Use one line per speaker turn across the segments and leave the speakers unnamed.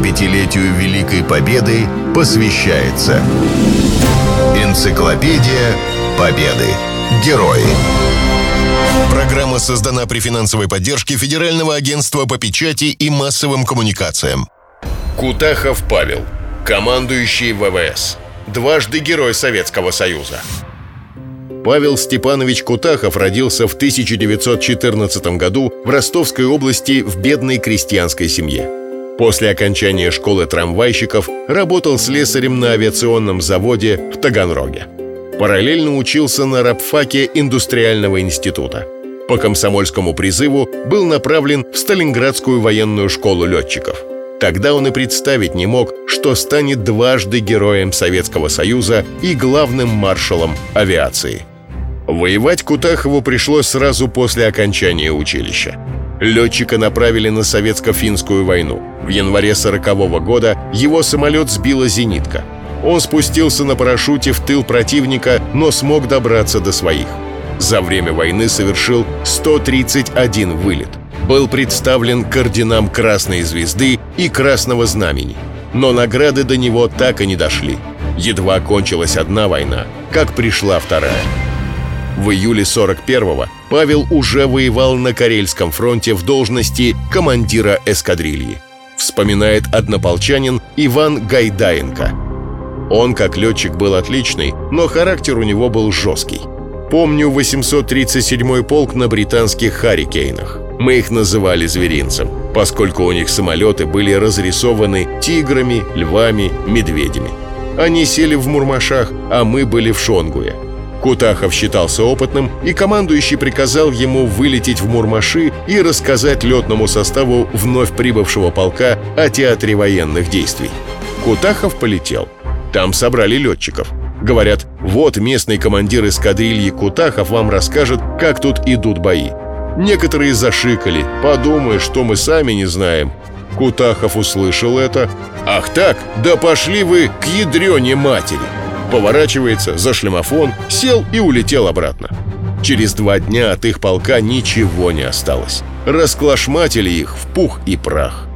75-летию Великой Победы посвящается Энциклопедия Победы. Герои. Программа создана при финансовой поддержке Федерального агентства по печати и массовым коммуникациям. Кутахов Павел, командующий ВВС, дважды Герой Советского Союза. Павел Степанович Кутахов родился в 1914 году в Ростовской области в бедной крестьянской семье. После окончания школы трамвайщиков работал слесарем на авиационном заводе в Таганроге. Параллельно учился на рабфаке индустриального института. По комсомольскому призыву был направлен в Сталинградскую военную школу летчиков. Тогда он и представить не мог, что станет дважды героем Советского Союза и главным маршалом авиации. Воевать Кутахову пришлось сразу после окончания училища. Летчика направили на советско-финскую войну. В январе 40 -го года его самолет сбила зенитка. Он спустился на парашюте в тыл противника, но смог добраться до своих. За время войны совершил 131 вылет. Был представлен к орденам Красной Звезды и Красного Знамени. Но награды до него так и не дошли. Едва кончилась одна война, как пришла вторая. В июле 41-го Павел уже воевал на Карельском фронте в должности командира эскадрильи. Вспоминает однополчанин Иван Гайдаенко. Он, как летчик, был отличный, но характер у него был жесткий. Помню 837-й полк на британских «Харрикейнах». Мы их называли зверинцем, поскольку у них самолеты были разрисованы тиграми, львами, медведями. Они сели в Мурмашах, а мы были в Шонгуе – Кутахов считался опытным, и командующий приказал ему вылететь в Мурмаши и рассказать летному составу вновь прибывшего полка о театре военных действий. Кутахов полетел. Там собрали летчиков. Говорят, вот местный командир эскадрильи Кутахов вам расскажет, как тут идут бои. Некоторые зашикали, подумая, что мы сами не знаем. Кутахов услышал это. «Ах так, да пошли вы к ядрене матери!» Поворачивается за шлемофон, сел и улетел обратно. Через два дня от их полка ничего не осталось. Расклашматили их в пух и прах.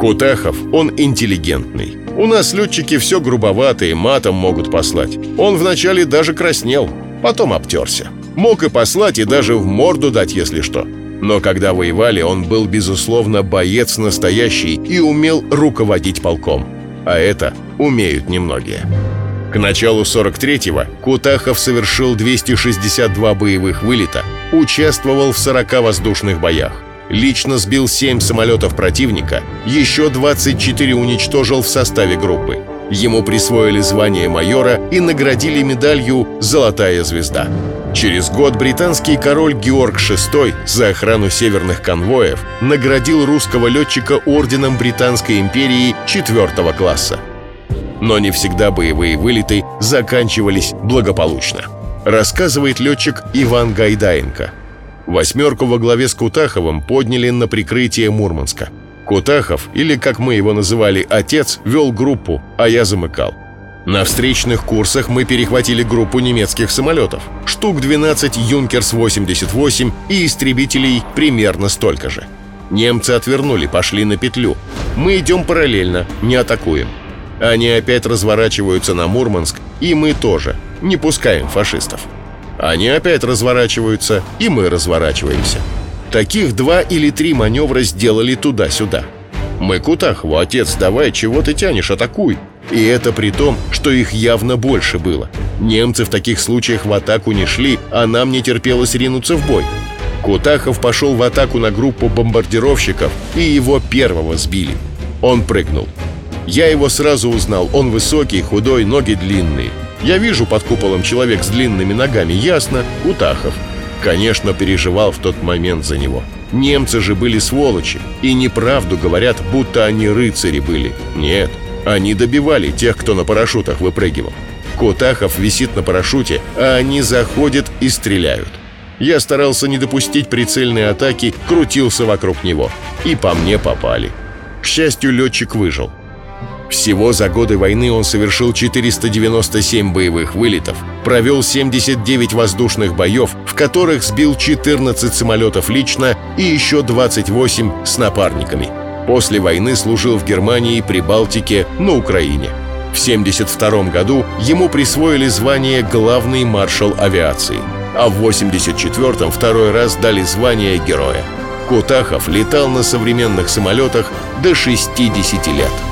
Кутахов, он интеллигентный. У нас летчики все грубоватые, матом могут послать. Он вначале даже краснел, потом обтерся. Мог и послать, и даже в морду дать, если что. Но когда воевали, он был, безусловно, боец настоящий и умел руководить полком. А это умеют немногие. К началу 43-го Кутахов совершил 262 боевых вылета, участвовал в 40 воздушных боях. Лично сбил 7 самолетов противника, еще 24 уничтожил в составе группы. Ему присвоили звание майора и наградили медалью «Золотая звезда». Через год британский король Георг VI за охрану северных конвоев наградил русского летчика орденом Британской империи четвертого класса но не всегда боевые вылеты заканчивались благополучно. Рассказывает летчик Иван Гайдаенко. Восьмерку во главе с Кутаховым подняли на прикрытие Мурманска. Кутахов, или как мы его называли «отец», вел группу, а я замыкал. На встречных курсах мы перехватили группу немецких самолетов. Штук 12 «Юнкерс-88» и истребителей примерно столько же. Немцы отвернули, пошли на петлю. Мы идем параллельно, не атакуем. Они опять разворачиваются на Мурманск, и мы тоже. Не пускаем фашистов. Они опять разворачиваются, и мы разворачиваемся. Таких два или три маневра сделали туда-сюда. Мы Кутахову, отец, давай, чего ты тянешь, атакуй. И это при том, что их явно больше было. Немцы в таких случаях в атаку не шли, а нам не терпелось ринуться в бой. Кутахов пошел в атаку на группу бомбардировщиков, и его первого сбили. Он прыгнул. Я его сразу узнал. Он высокий, худой, ноги длинные. Я вижу под куполом человек с длинными ногами. Ясно, Утахов. Конечно, переживал в тот момент за него. Немцы же были сволочи. И неправду говорят, будто они рыцари были. Нет, они добивали тех, кто на парашютах выпрыгивал. Кутахов висит на парашюте, а они заходят и стреляют. Я старался не допустить прицельной атаки, крутился вокруг него. И по мне попали. К счастью, летчик выжил. Всего за годы войны он совершил 497 боевых вылетов, провел 79 воздушных боев, в которых сбил 14 самолетов лично и еще 28 с напарниками. После войны служил в Германии, Прибалтике, на Украине. В 1972 году ему присвоили звание «Главный маршал авиации», а в 1984 второй раз дали звание Героя. Кутахов летал на современных самолетах до 60 лет.